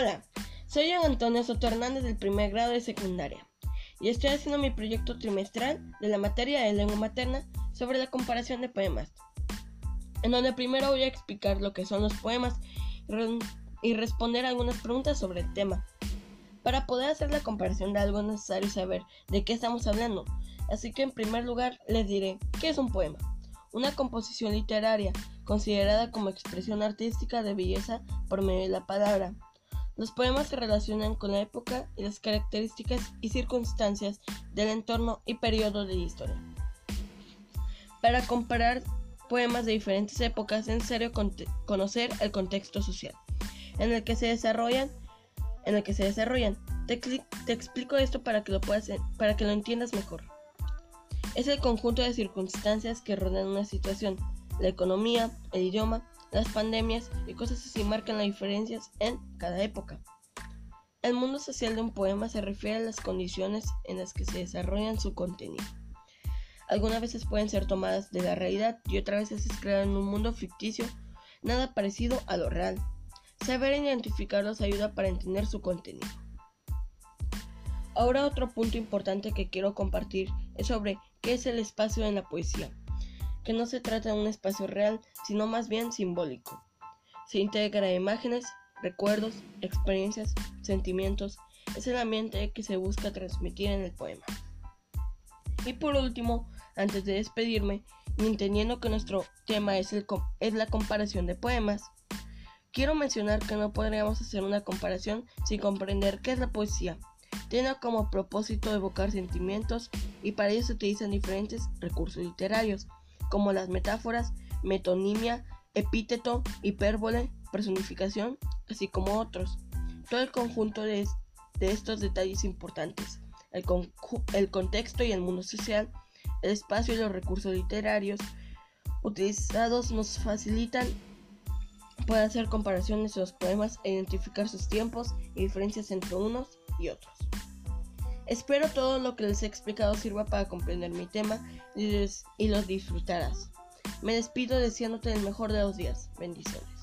Hola, soy Antonio Soto Hernández del primer grado de secundaria y estoy haciendo mi proyecto trimestral de la materia de lengua materna sobre la comparación de poemas, en donde primero voy a explicar lo que son los poemas y responder algunas preguntas sobre el tema. Para poder hacer la comparación de algo es necesario saber de qué estamos hablando, así que en primer lugar les diré qué es un poema. Una composición literaria considerada como expresión artística de belleza por medio de la palabra. Los poemas se relacionan con la época y las características y circunstancias del entorno y periodo de la historia. Para comparar poemas de diferentes épocas es necesario conocer el contexto social en el que se desarrollan. En el que se desarrollan. Te, te explico esto para que lo puedas, para que lo entiendas mejor. Es el conjunto de circunstancias que rodean una situación. La economía, el idioma, las pandemias y cosas así marcan las diferencias en cada época. El mundo social de un poema se refiere a las condiciones en las que se desarrollan su contenido. Algunas veces pueden ser tomadas de la realidad y otras veces es creado en un mundo ficticio, nada parecido a lo real. Saber identificarlos ayuda para entender su contenido. Ahora otro punto importante que quiero compartir es sobre qué es el espacio en la poesía que no se trata de un espacio real, sino más bien simbólico. Se integra imágenes, recuerdos, experiencias, sentimientos. Es el ambiente que se busca transmitir en el poema. Y por último, antes de despedirme, entendiendo que nuestro tema es, el, es la comparación de poemas, quiero mencionar que no podríamos hacer una comparación sin comprender qué es la poesía. Tiene como propósito evocar sentimientos y para ello se utilizan diferentes recursos literarios como las metáforas, metonimia, epíteto, hipérbole, personificación, así como otros. Todo el conjunto de, estos detalles importantes, el, el contexto y el mundo social, el espacio y los recursos literarios utilizados nos facilitan poder hacer comparaciones de los poemas e identificar sus tiempos y diferencias entre unos y otros. Espero todo lo que les he explicado sirva para comprender mi tema y, los disfrutarás. Me despido deseándote el mejor de los días. Bendiciones.